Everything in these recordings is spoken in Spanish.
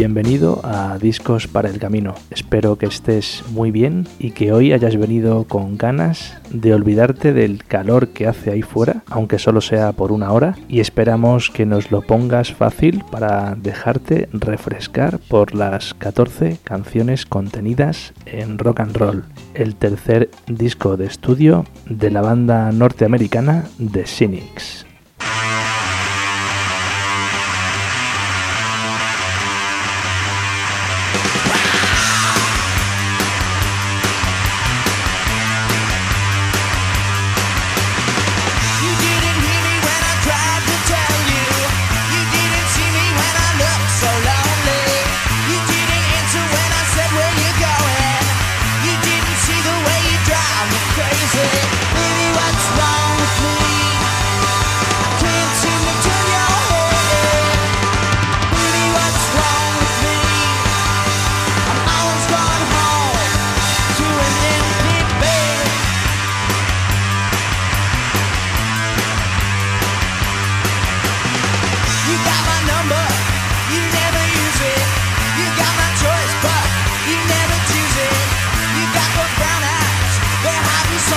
bienvenido a Discos para el Camino. Espero que estés muy bien y que hoy hayas venido con ganas de olvidarte del calor que hace ahí fuera, aunque solo sea por una hora, y esperamos que nos lo pongas fácil para dejarte refrescar por las 14 canciones contenidas en Rock and Roll, el tercer disco de estudio de la banda norteamericana The Cynics.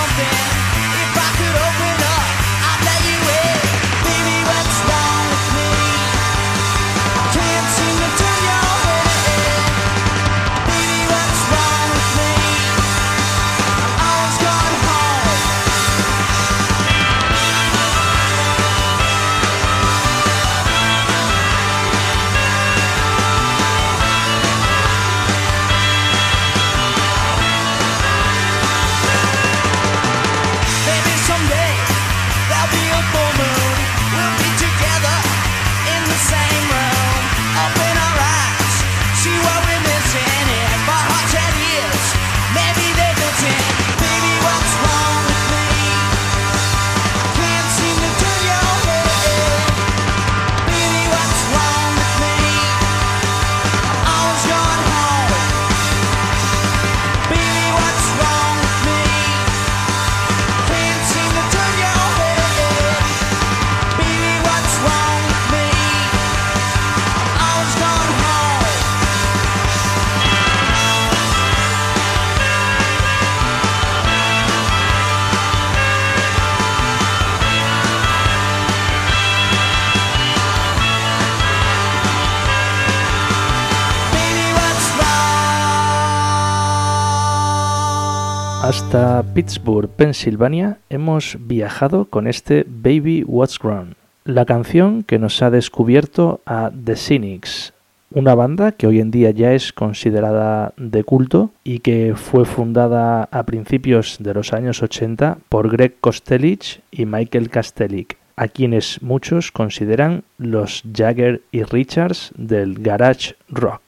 Hasta Pittsburgh, Pensilvania, hemos viajado con este Baby What's Grown, la canción que nos ha descubierto a The Cynics, una banda que hoy en día ya es considerada de culto y que fue fundada a principios de los años 80 por Greg Kostelich y Michael Kastelik, a quienes muchos consideran los Jagger y Richards del garage rock.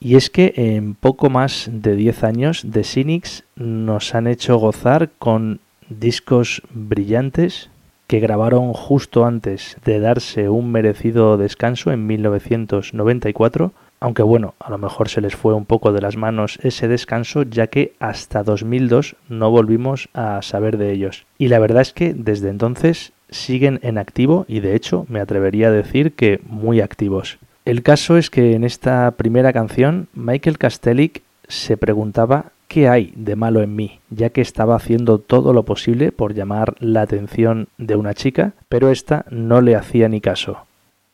Y es que en poco más de 10 años The Cynics nos han hecho gozar con discos brillantes que grabaron justo antes de darse un merecido descanso en 1994, aunque bueno, a lo mejor se les fue un poco de las manos ese descanso ya que hasta 2002 no volvimos a saber de ellos. Y la verdad es que desde entonces siguen en activo y de hecho me atrevería a decir que muy activos. El caso es que en esta primera canción Michael Kastelik se preguntaba qué hay de malo en mí, ya que estaba haciendo todo lo posible por llamar la atención de una chica, pero ésta no le hacía ni caso.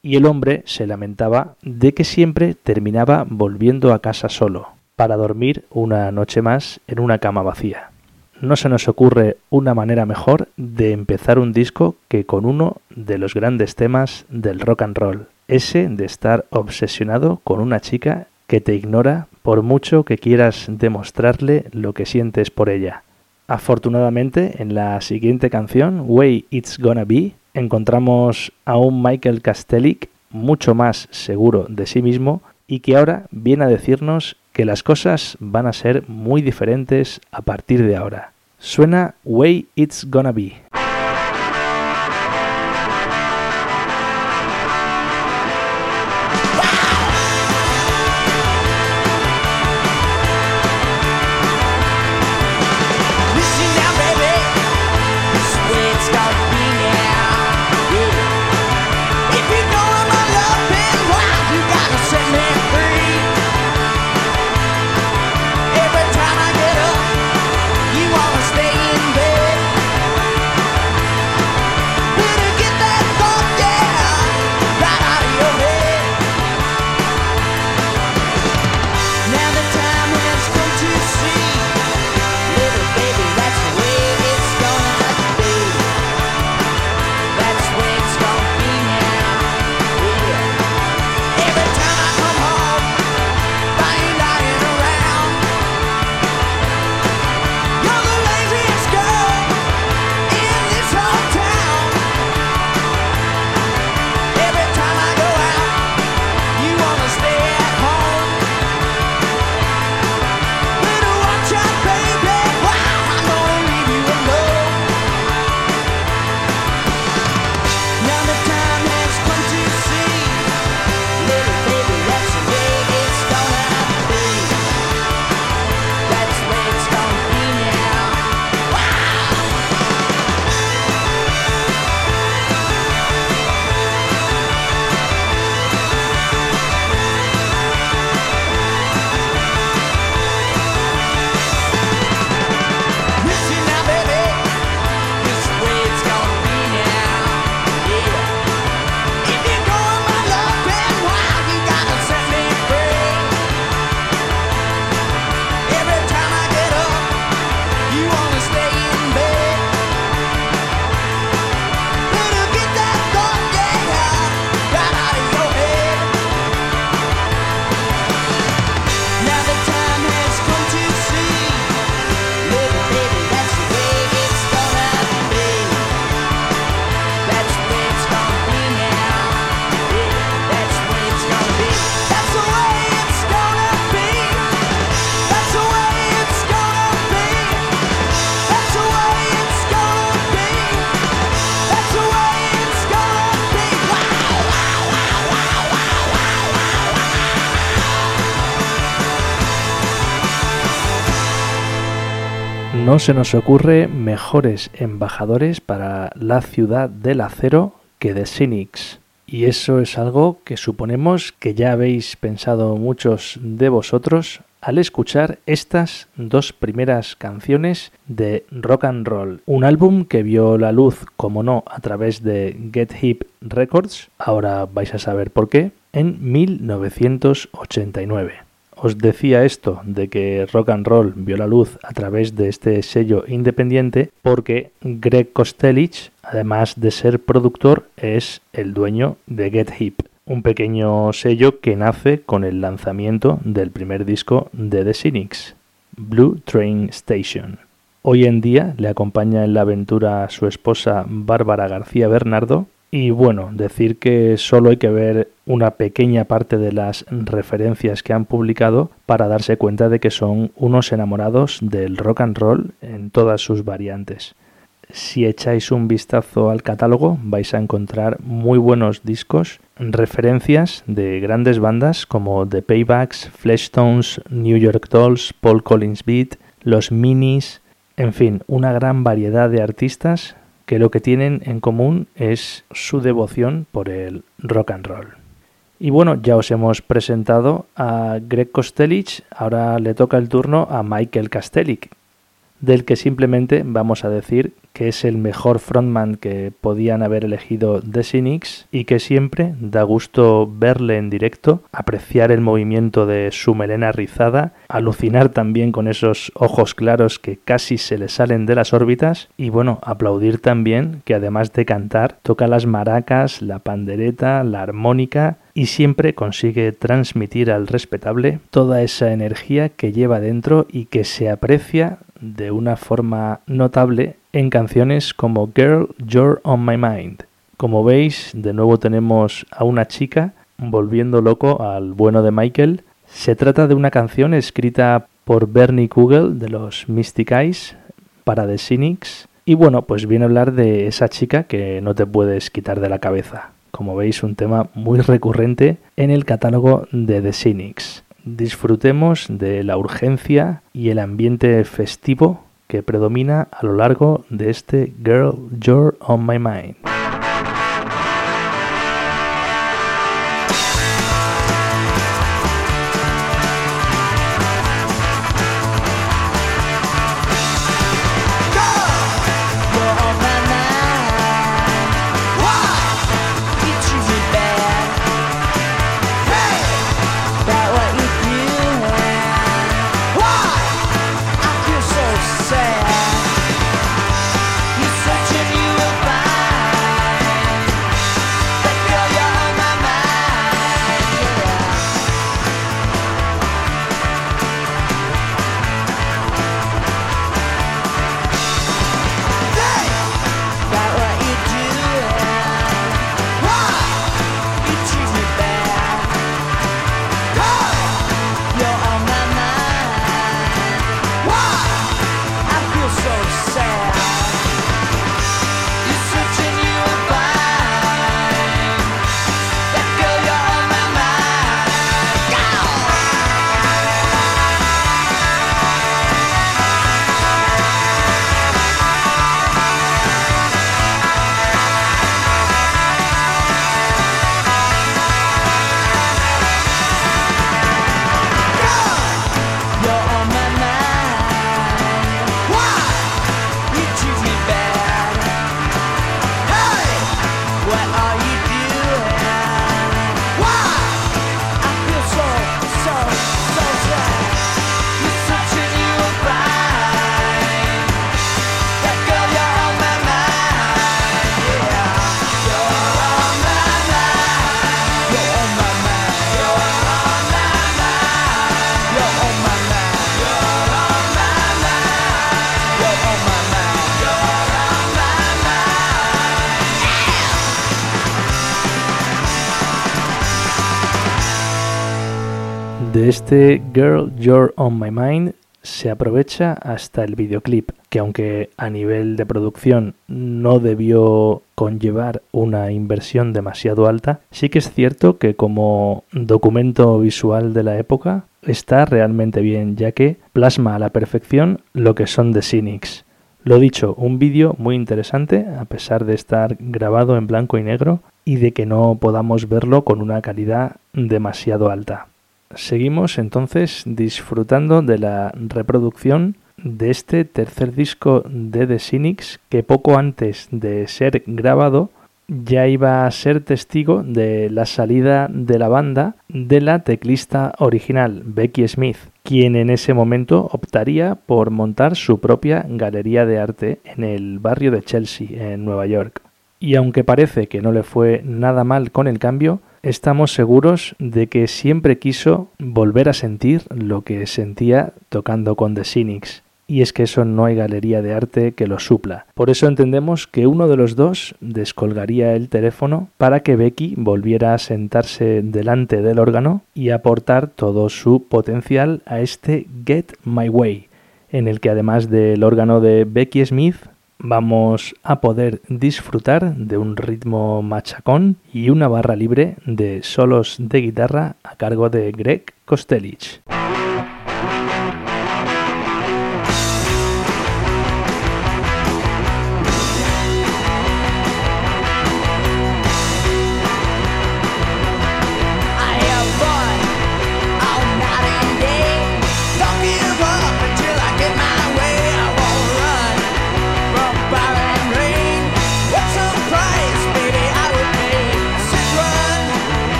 Y el hombre se lamentaba de que siempre terminaba volviendo a casa solo, para dormir una noche más en una cama vacía. No se nos ocurre una manera mejor de empezar un disco que con uno de los grandes temas del rock and roll, ese de estar obsesionado con una chica que te ignora por mucho que quieras demostrarle lo que sientes por ella. Afortunadamente, en la siguiente canción, Way It's Gonna Be, encontramos a un Michael Kastelik mucho más seguro de sí mismo y que ahora viene a decirnos que las cosas van a ser muy diferentes a partir de ahora. Suena Way It's Gonna Be. No se nos ocurre mejores embajadores para la ciudad del acero que The Cynics. Y eso es algo que suponemos que ya habéis pensado muchos de vosotros al escuchar estas dos primeras canciones de Rock and Roll, un álbum que vio la luz, como no, a través de Get Hip Records, ahora vais a saber por qué, en 1989. Os decía esto de que Rock and Roll vio la luz a través de este sello independiente porque Greg Kostelich, además de ser productor, es el dueño de Get Hip, un pequeño sello que nace con el lanzamiento del primer disco de The Cynics, Blue Train Station. Hoy en día le acompaña en la aventura su esposa Bárbara García Bernardo y bueno, decir que solo hay que ver una pequeña parte de las referencias que han publicado para darse cuenta de que son unos enamorados del rock and roll en todas sus variantes. Si echáis un vistazo al catálogo vais a encontrar muy buenos discos, referencias de grandes bandas como The Paybacks, Fleshtones, New York Dolls, Paul Collins Beat, Los Minis, en fin, una gran variedad de artistas que lo que tienen en común es su devoción por el rock and roll. Y bueno, ya os hemos presentado a Greg Kostelich, ahora le toca el turno a Michael Kastelik, del que simplemente vamos a decir que es el mejor frontman que podían haber elegido The Cynics y que siempre da gusto verle en directo, apreciar el movimiento de su melena rizada, alucinar también con esos ojos claros que casi se le salen de las órbitas y bueno, aplaudir también que además de cantar toca las maracas, la pandereta, la armónica y siempre consigue transmitir al respetable toda esa energía que lleva dentro y que se aprecia de una forma notable en canciones como Girl, You're on My Mind. Como veis, de nuevo tenemos a una chica volviendo loco al bueno de Michael. Se trata de una canción escrita por Bernie Kugel de los Mystic Eyes para The Cynics. Y bueno, pues viene a hablar de esa chica que no te puedes quitar de la cabeza. Como veis, un tema muy recurrente en el catálogo de The Cynics disfrutemos de la urgencia y el ambiente festivo que predomina a lo largo de este Girl, You're on My Mind. De este Girl You're on My Mind se aprovecha hasta el videoclip, que aunque a nivel de producción no debió conllevar una inversión demasiado alta, sí que es cierto que como documento visual de la época está realmente bien, ya que plasma a la perfección lo que son The Cynics. Lo dicho, un vídeo muy interesante, a pesar de estar grabado en blanco y negro y de que no podamos verlo con una calidad demasiado alta. Seguimos entonces disfrutando de la reproducción de este tercer disco de The Cynics que poco antes de ser grabado ya iba a ser testigo de la salida de la banda de la teclista original, Becky Smith, quien en ese momento optaría por montar su propia galería de arte en el barrio de Chelsea, en Nueva York. Y aunque parece que no le fue nada mal con el cambio, estamos seguros de que siempre quiso volver a sentir lo que sentía tocando con The Cynics. Y es que eso no hay galería de arte que lo supla. Por eso entendemos que uno de los dos descolgaría el teléfono para que Becky volviera a sentarse delante del órgano y aportar todo su potencial a este Get My Way, en el que además del órgano de Becky Smith vamos a poder disfrutar de un ritmo machacón y una barra libre de solos de guitarra a cargo de Greg Kostelich.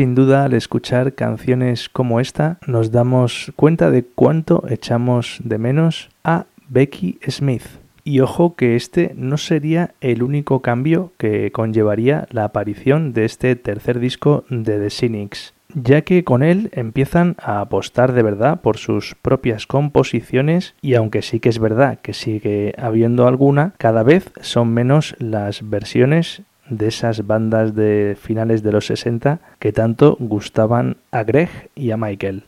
Sin duda, al escuchar canciones como esta, nos damos cuenta de cuánto echamos de menos a Becky Smith. Y ojo que este no sería el único cambio que conllevaría la aparición de este tercer disco de The Cynics, ya que con él empiezan a apostar de verdad por sus propias composiciones y aunque sí que es verdad que sigue habiendo alguna, cada vez son menos las versiones de esas bandas de finales de los 60 que tanto gustaban a Greg y a Michael.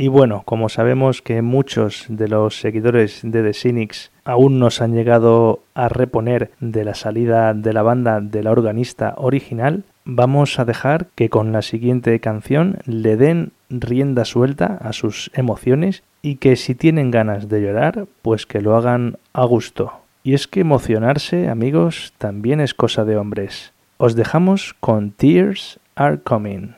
Y bueno, como sabemos que muchos de los seguidores de The Cynics aún no se han llegado a reponer de la salida de la banda de la organista original, vamos a dejar que con la siguiente canción le den rienda suelta a sus emociones y que si tienen ganas de llorar, pues que lo hagan a gusto. Y es que emocionarse, amigos, también es cosa de hombres. Os dejamos con Tears Are Coming.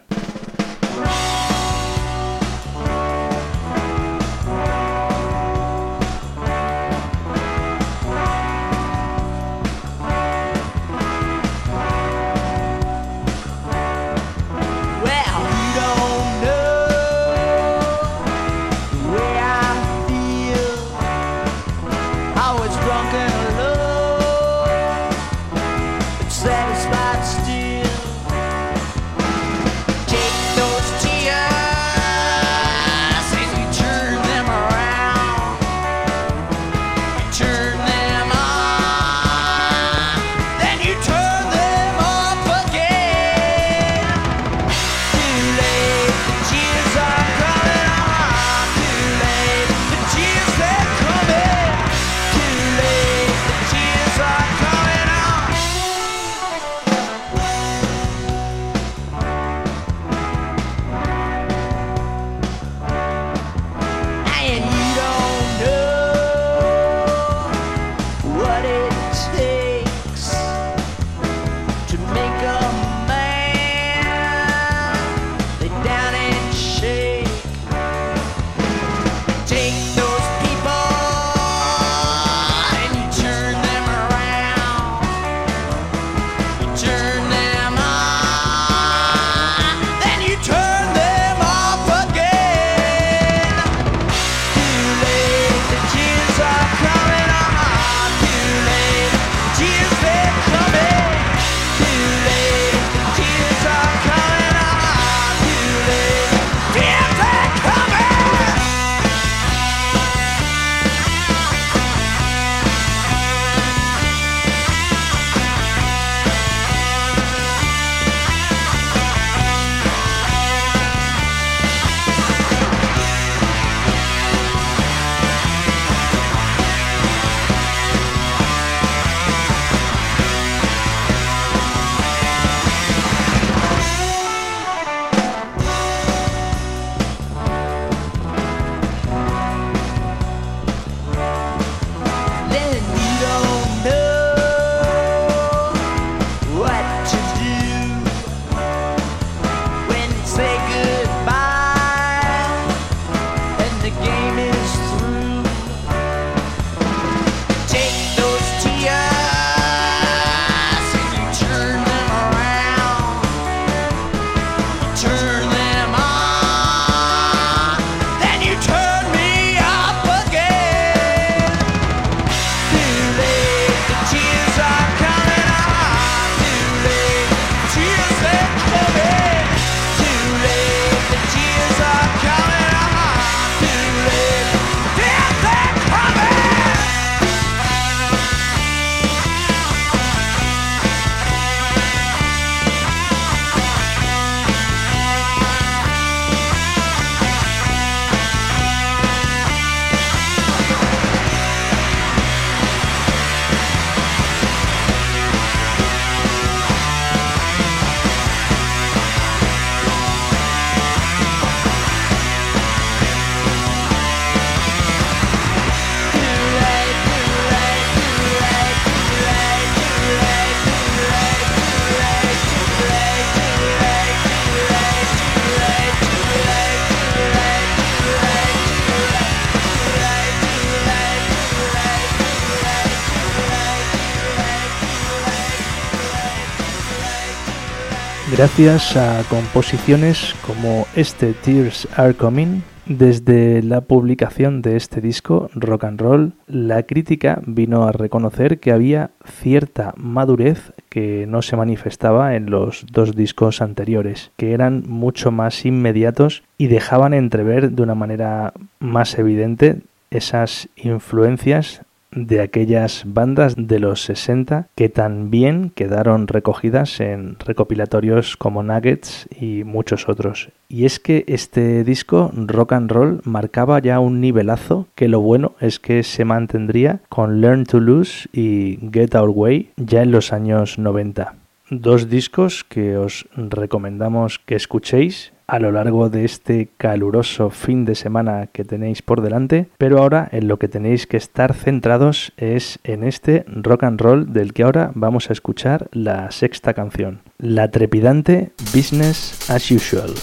Gracias a composiciones como este Tears Are Coming, desde la publicación de este disco, Rock and Roll, la crítica vino a reconocer que había cierta madurez que no se manifestaba en los dos discos anteriores, que eran mucho más inmediatos y dejaban entrever de una manera más evidente esas influencias de aquellas bandas de los 60 que también quedaron recogidas en recopilatorios como Nuggets y muchos otros. Y es que este disco, Rock and Roll, marcaba ya un nivelazo que lo bueno es que se mantendría con Learn to Lose y Get Our Way ya en los años 90. Dos discos que os recomendamos que escuchéis a lo largo de este caluroso fin de semana que tenéis por delante, pero ahora en lo que tenéis que estar centrados es en este rock and roll del que ahora vamos a escuchar la sexta canción, la trepidante Business as Usual.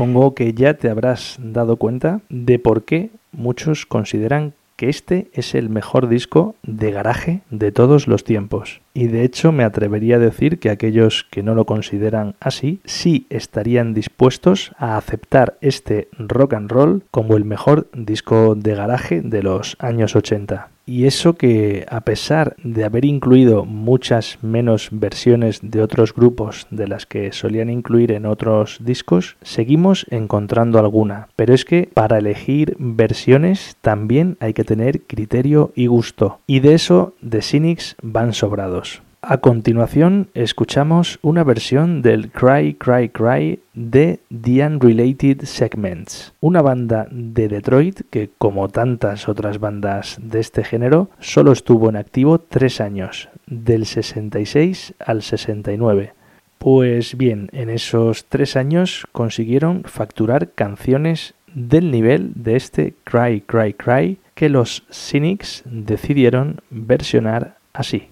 Supongo que ya te habrás dado cuenta de por qué muchos consideran que este es el mejor disco de garaje de todos los tiempos. Y de hecho me atrevería a decir que aquellos que no lo consideran así sí estarían dispuestos a aceptar este rock and roll como el mejor disco de garaje de los años 80. Y eso que a pesar de haber incluido muchas menos versiones de otros grupos de las que solían incluir en otros discos, seguimos encontrando alguna. Pero es que para elegir versiones también hay que tener criterio y gusto. Y de eso The Cynics van sobrados. A continuación escuchamos una versión del Cry Cry Cry de The Unrelated Segments, una banda de Detroit que, como tantas otras bandas de este género, solo estuvo en activo tres años, del 66 al 69. Pues bien, en esos tres años consiguieron facturar canciones del nivel de este Cry Cry Cry que los Cynics decidieron versionar así.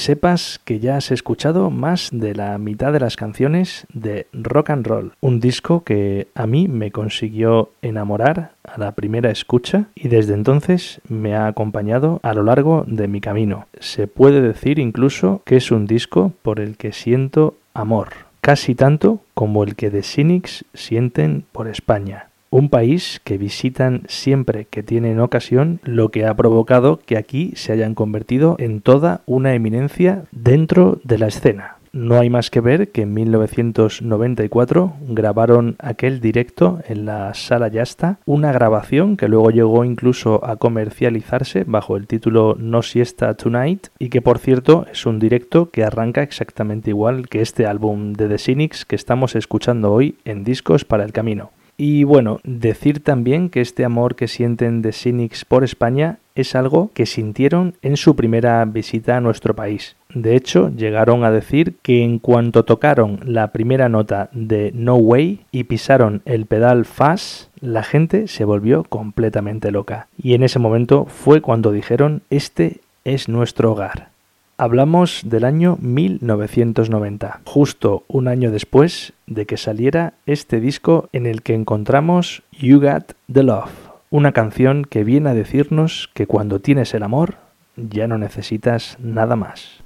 Sepas que ya has escuchado más de la mitad de las canciones de Rock and Roll, un disco que a mí me consiguió enamorar a la primera escucha y desde entonces me ha acompañado a lo largo de mi camino. Se puede decir incluso que es un disco por el que siento amor, casi tanto como el que The Cynics sienten por España un país que visitan siempre que tienen ocasión, lo que ha provocado que aquí se hayan convertido en toda una eminencia dentro de la escena. No hay más que ver que en 1994 grabaron aquel directo en la sala Yasta, una grabación que luego llegó incluso a comercializarse bajo el título No Siesta Tonight y que por cierto es un directo que arranca exactamente igual que este álbum de The Cynics que estamos escuchando hoy en Discos para el Camino. Y bueno, decir también que este amor que sienten de Cynics por España es algo que sintieron en su primera visita a nuestro país. De hecho, llegaron a decir que en cuanto tocaron la primera nota de No Way y pisaron el pedal Fast, la gente se volvió completamente loca. Y en ese momento fue cuando dijeron, este es nuestro hogar. Hablamos del año 1990, justo un año después de que saliera este disco en el que encontramos You Got the Love, una canción que viene a decirnos que cuando tienes el amor ya no necesitas nada más.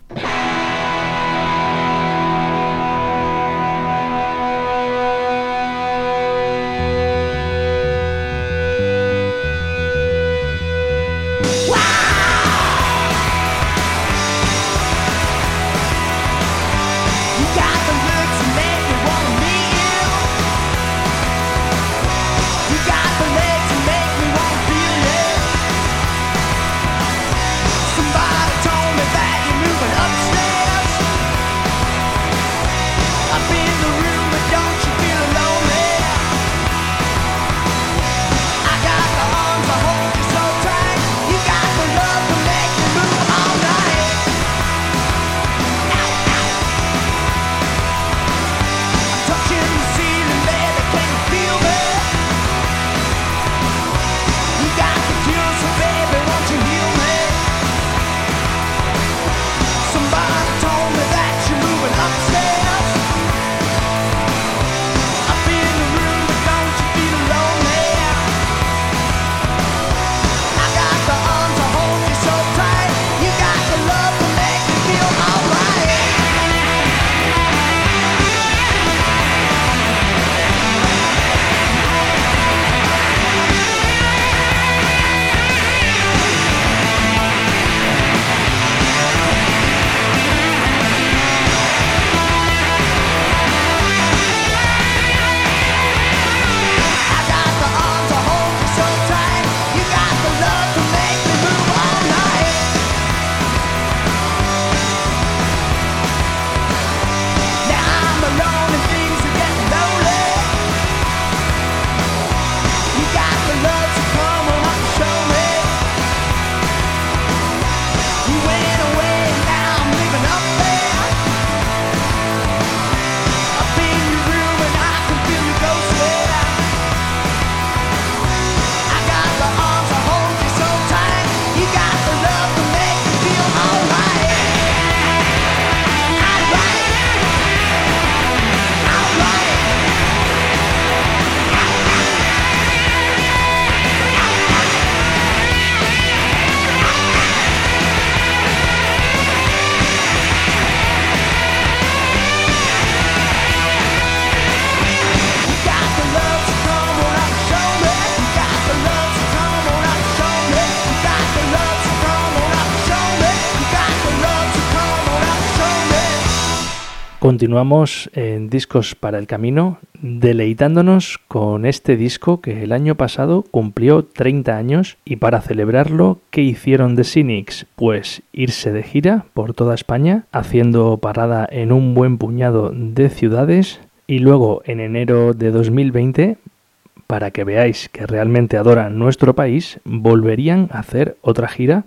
Continuamos en Discos para el Camino, deleitándonos con este disco que el año pasado cumplió 30 años y para celebrarlo, ¿qué hicieron The Cynics? Pues irse de gira por toda España, haciendo parada en un buen puñado de ciudades y luego en enero de 2020, para que veáis que realmente adoran nuestro país, volverían a hacer otra gira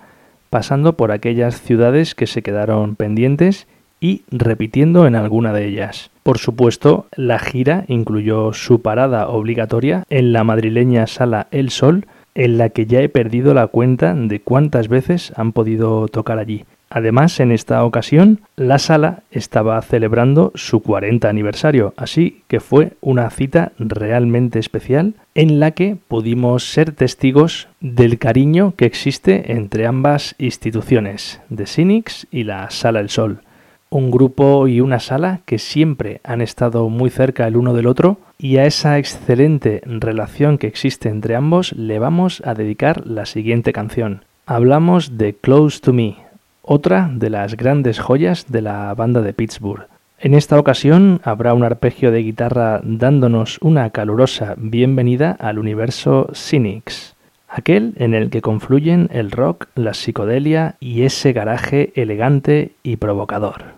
pasando por aquellas ciudades que se quedaron pendientes y repitiendo en alguna de ellas. Por supuesto, la gira incluyó su parada obligatoria en la madrileña sala El Sol, en la que ya he perdido la cuenta de cuántas veces han podido tocar allí. Además, en esta ocasión, la sala estaba celebrando su 40 aniversario, así que fue una cita realmente especial en la que pudimos ser testigos del cariño que existe entre ambas instituciones, de Cynics y la Sala El Sol un grupo y una sala que siempre han estado muy cerca el uno del otro y a esa excelente relación que existe entre ambos le vamos a dedicar la siguiente canción. Hablamos de Close to Me, otra de las grandes joyas de la banda de Pittsburgh. En esta ocasión habrá un arpegio de guitarra dándonos una calurosa bienvenida al universo Cynics aquel en el que confluyen el rock, la psicodelia y ese garaje elegante y provocador.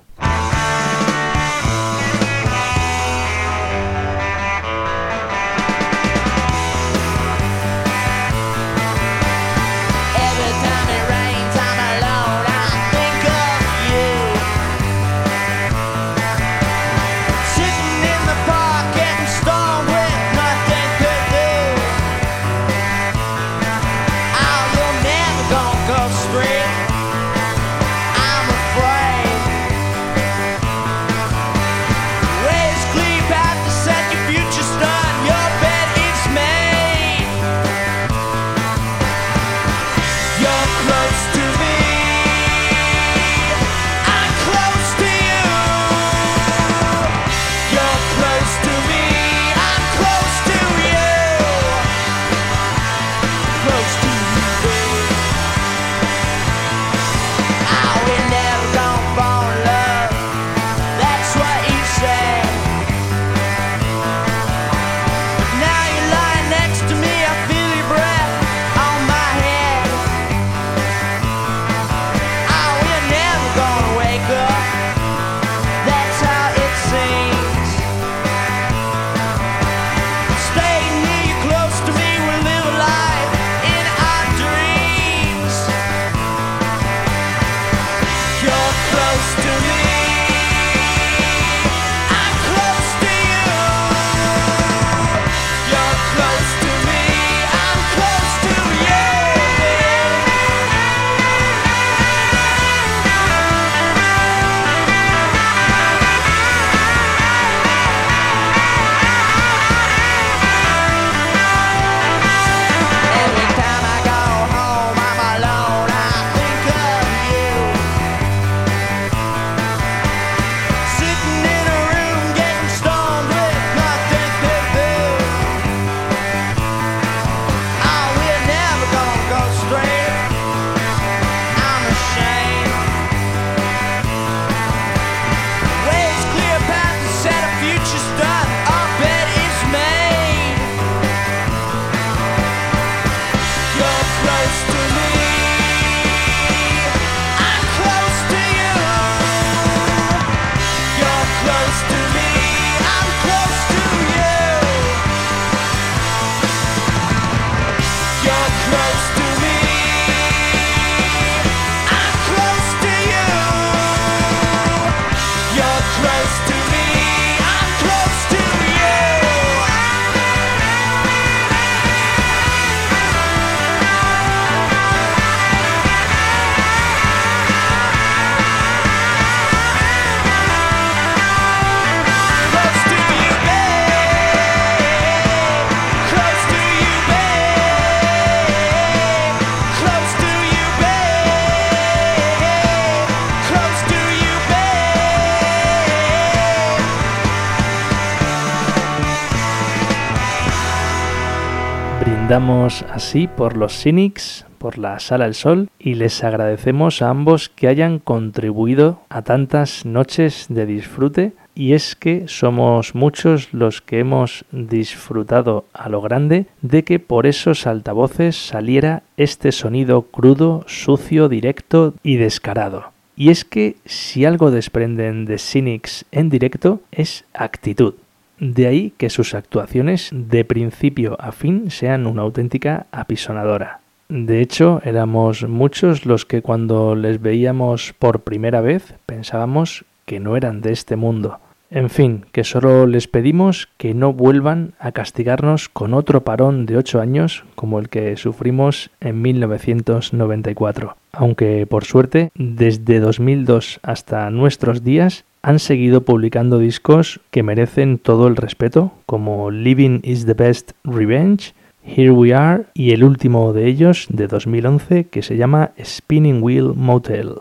Damos así por los Cynics, por la Sala del Sol y les agradecemos a ambos que hayan contribuido a tantas noches de disfrute y es que somos muchos los que hemos disfrutado a lo grande de que por esos altavoces saliera este sonido crudo, sucio, directo y descarado. Y es que si algo desprenden de Cynics en directo es actitud. De ahí que sus actuaciones de principio a fin sean una auténtica apisonadora. De hecho, éramos muchos los que cuando les veíamos por primera vez pensábamos que no eran de este mundo. En fin, que solo les pedimos que no vuelvan a castigarnos con otro parón de ocho años como el que sufrimos en 1994. Aunque, por suerte, desde 2002 hasta nuestros días han seguido publicando discos que merecen todo el respeto, como Living is the Best Revenge, Here We Are y el último de ellos de 2011 que se llama Spinning Wheel Motel.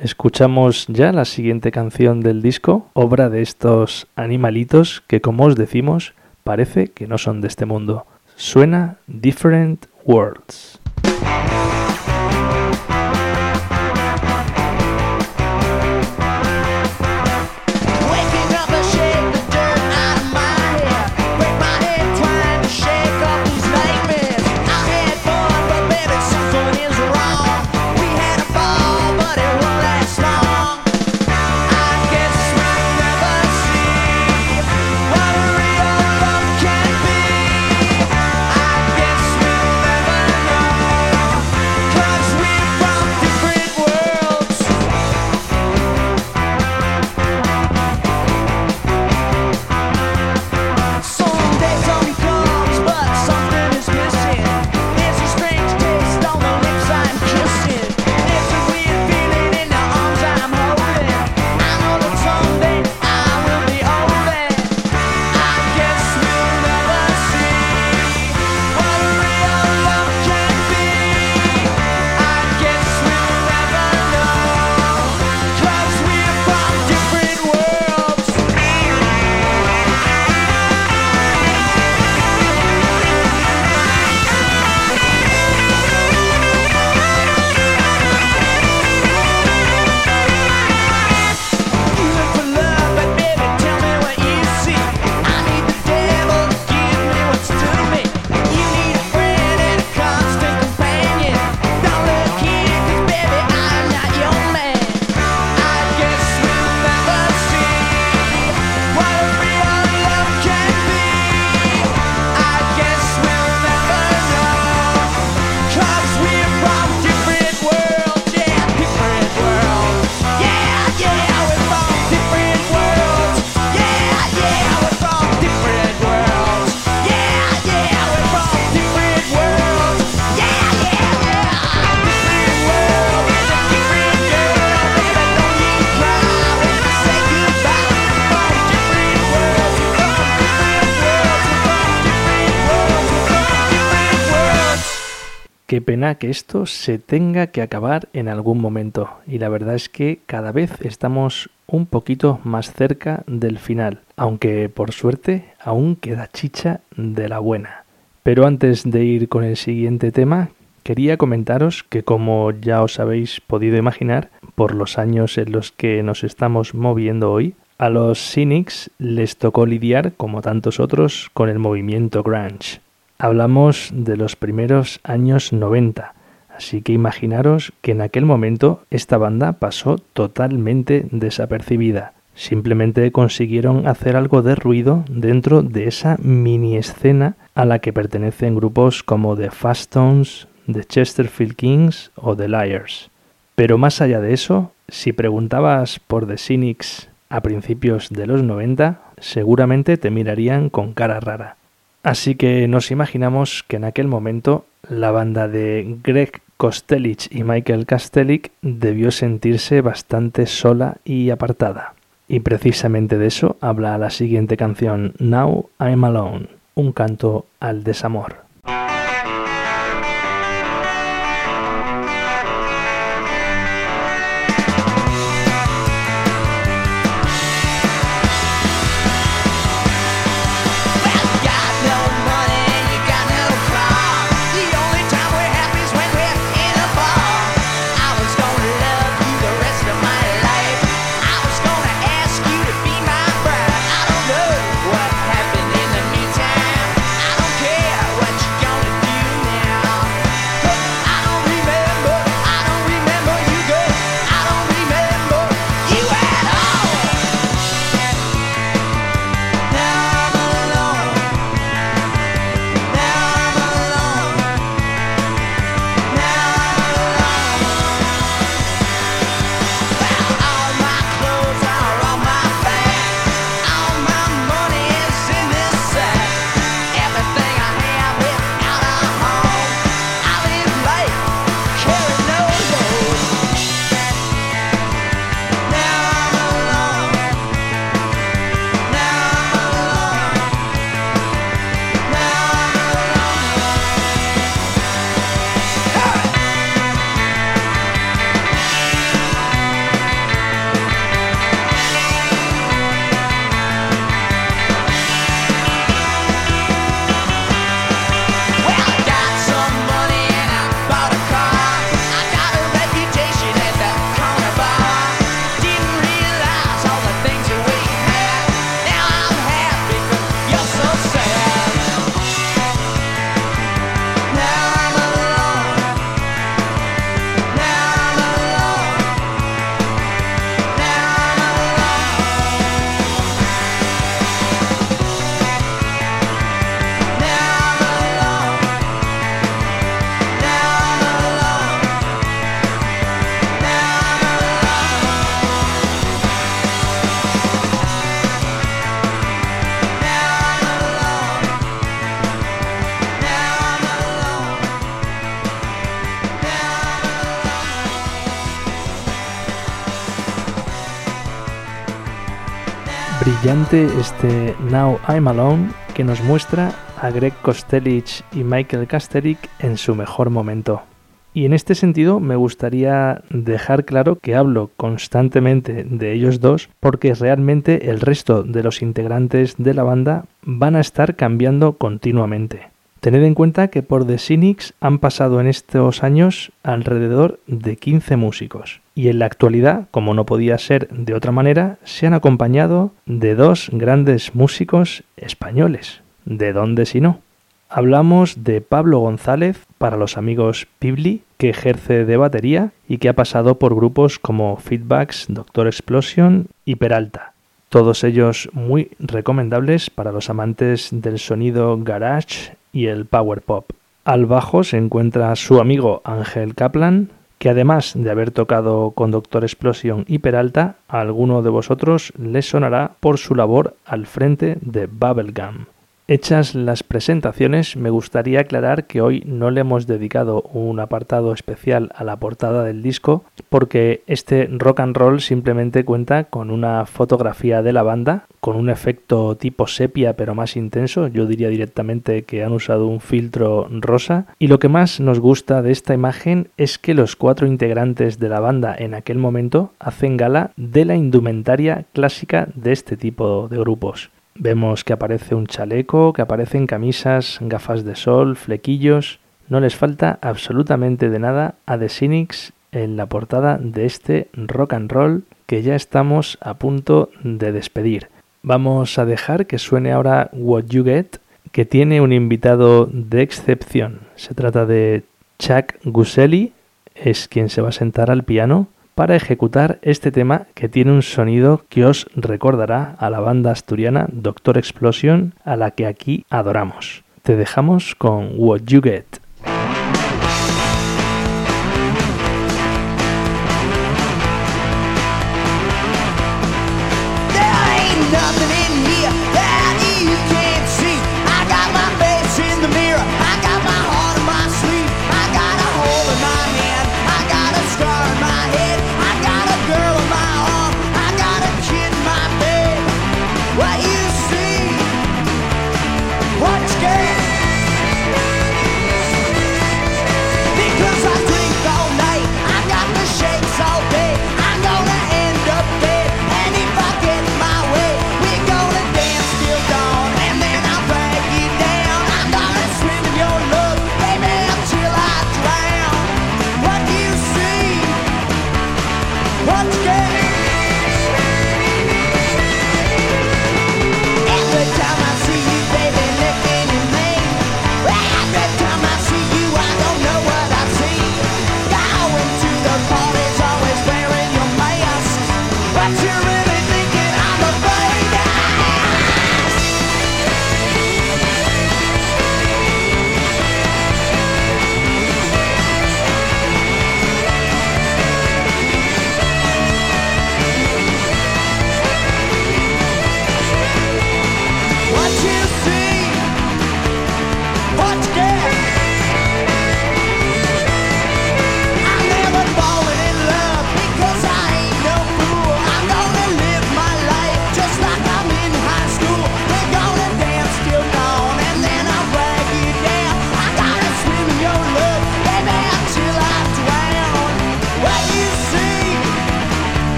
Escuchamos ya la siguiente canción del disco, obra de estos animalitos que como os decimos parece que no son de este mundo. Suena Different Worlds. Pena que esto se tenga que acabar en algún momento. Y la verdad es que cada vez estamos un poquito más cerca del final. Aunque por suerte aún queda chicha de la buena. Pero antes de ir con el siguiente tema, quería comentaros que como ya os habéis podido imaginar, por los años en los que nos estamos moviendo hoy, a los Cynics les tocó lidiar, como tantos otros, con el movimiento grunge. Hablamos de los primeros años 90, así que imaginaros que en aquel momento esta banda pasó totalmente desapercibida. Simplemente consiguieron hacer algo de ruido dentro de esa mini escena a la que pertenecen grupos como The Fastones, The Chesterfield Kings o The Liars. Pero más allá de eso, si preguntabas por The Cynics a principios de los 90, seguramente te mirarían con cara rara. Así que nos imaginamos que en aquel momento la banda de Greg Kostelich y Michael Kastelik debió sentirse bastante sola y apartada. Y precisamente de eso habla la siguiente canción, Now I'm Alone, un canto al desamor. Este Now I'm Alone que nos muestra a Greg Kostelich y Michael Kasterick en su mejor momento. Y en este sentido me gustaría dejar claro que hablo constantemente de ellos dos porque realmente el resto de los integrantes de la banda van a estar cambiando continuamente. Tened en cuenta que por The Cynics han pasado en estos años alrededor de 15 músicos y en la actualidad, como no podía ser de otra manera, se han acompañado de dos grandes músicos españoles. ¿De dónde si no? Hablamos de Pablo González para los amigos Pibli, que ejerce de batería y que ha pasado por grupos como Feedbacks, Doctor Explosion y Peralta. Todos ellos muy recomendables para los amantes del sonido garage y el power pop. Al bajo se encuentra su amigo Ángel Kaplan, que además de haber tocado con Doctor Explosion y Peralta, a alguno de vosotros le sonará por su labor al frente de Bubblegum. Hechas las presentaciones, me gustaría aclarar que hoy no le hemos dedicado un apartado especial a la portada del disco, porque este rock and roll simplemente cuenta con una fotografía de la banda, con un efecto tipo sepia pero más intenso, yo diría directamente que han usado un filtro rosa, y lo que más nos gusta de esta imagen es que los cuatro integrantes de la banda en aquel momento hacen gala de la indumentaria clásica de este tipo de grupos. Vemos que aparece un chaleco, que aparecen camisas, gafas de sol, flequillos. No les falta absolutamente de nada a The Cynics en la portada de este rock and roll que ya estamos a punto de despedir. Vamos a dejar que suene ahora What You Get, que tiene un invitado de excepción. Se trata de Chuck Guselli, es quien se va a sentar al piano para ejecutar este tema que tiene un sonido que os recordará a la banda asturiana Doctor Explosion a la que aquí adoramos. Te dejamos con What You Get.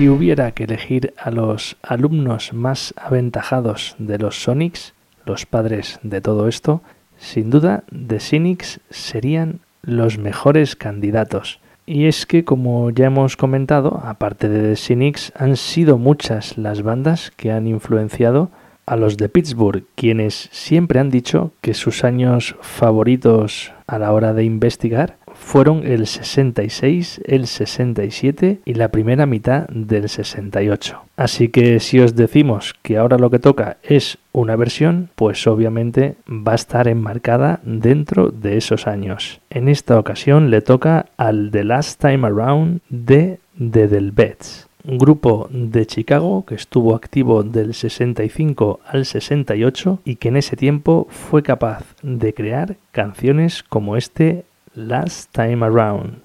Si hubiera que elegir a los alumnos más aventajados de los Sonics, los padres de todo esto, sin duda The Cynics serían los mejores candidatos. Y es que, como ya hemos comentado, aparte de The Cynics, han sido muchas las bandas que han influenciado a los de Pittsburgh, quienes siempre han dicho que sus años favoritos a la hora de investigar fueron el 66, el 67 y la primera mitad del 68. Así que si os decimos que ahora lo que toca es una versión, pues obviamente va a estar enmarcada dentro de esos años. En esta ocasión le toca al The Last Time Around de The Delvets. un grupo de Chicago que estuvo activo del 65 al 68 y que en ese tiempo fue capaz de crear canciones como este Last Time Around.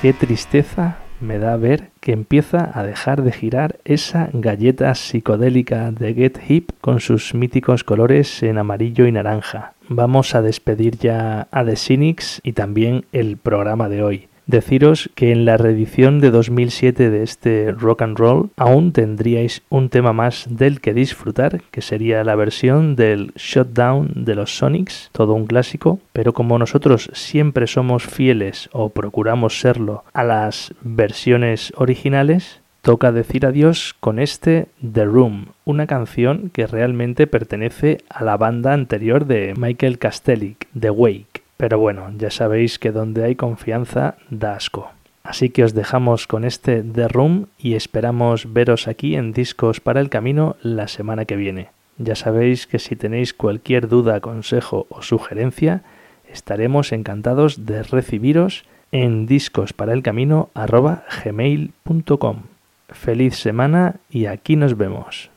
Qué tristeza me da ver que empieza a dejar de girar esa galleta psicodélica de Get Hip con sus míticos colores en amarillo y naranja. Vamos a despedir ya a The Cynics y también el programa de hoy. Deciros que en la reedición de 2007 de este rock and roll aún tendríais un tema más del que disfrutar, que sería la versión del Shutdown de los Sonics, todo un clásico, pero como nosotros siempre somos fieles o procuramos serlo a las versiones originales, toca decir adiós con este The Room, una canción que realmente pertenece a la banda anterior de Michael Castellic, The Wake. Pero bueno, ya sabéis que donde hay confianza da asco. Así que os dejamos con este The Room y esperamos veros aquí en Discos para el Camino la semana que viene. Ya sabéis que si tenéis cualquier duda, consejo o sugerencia, estaremos encantados de recibiros en discosparaelcamino.gmail.com. Feliz semana y aquí nos vemos.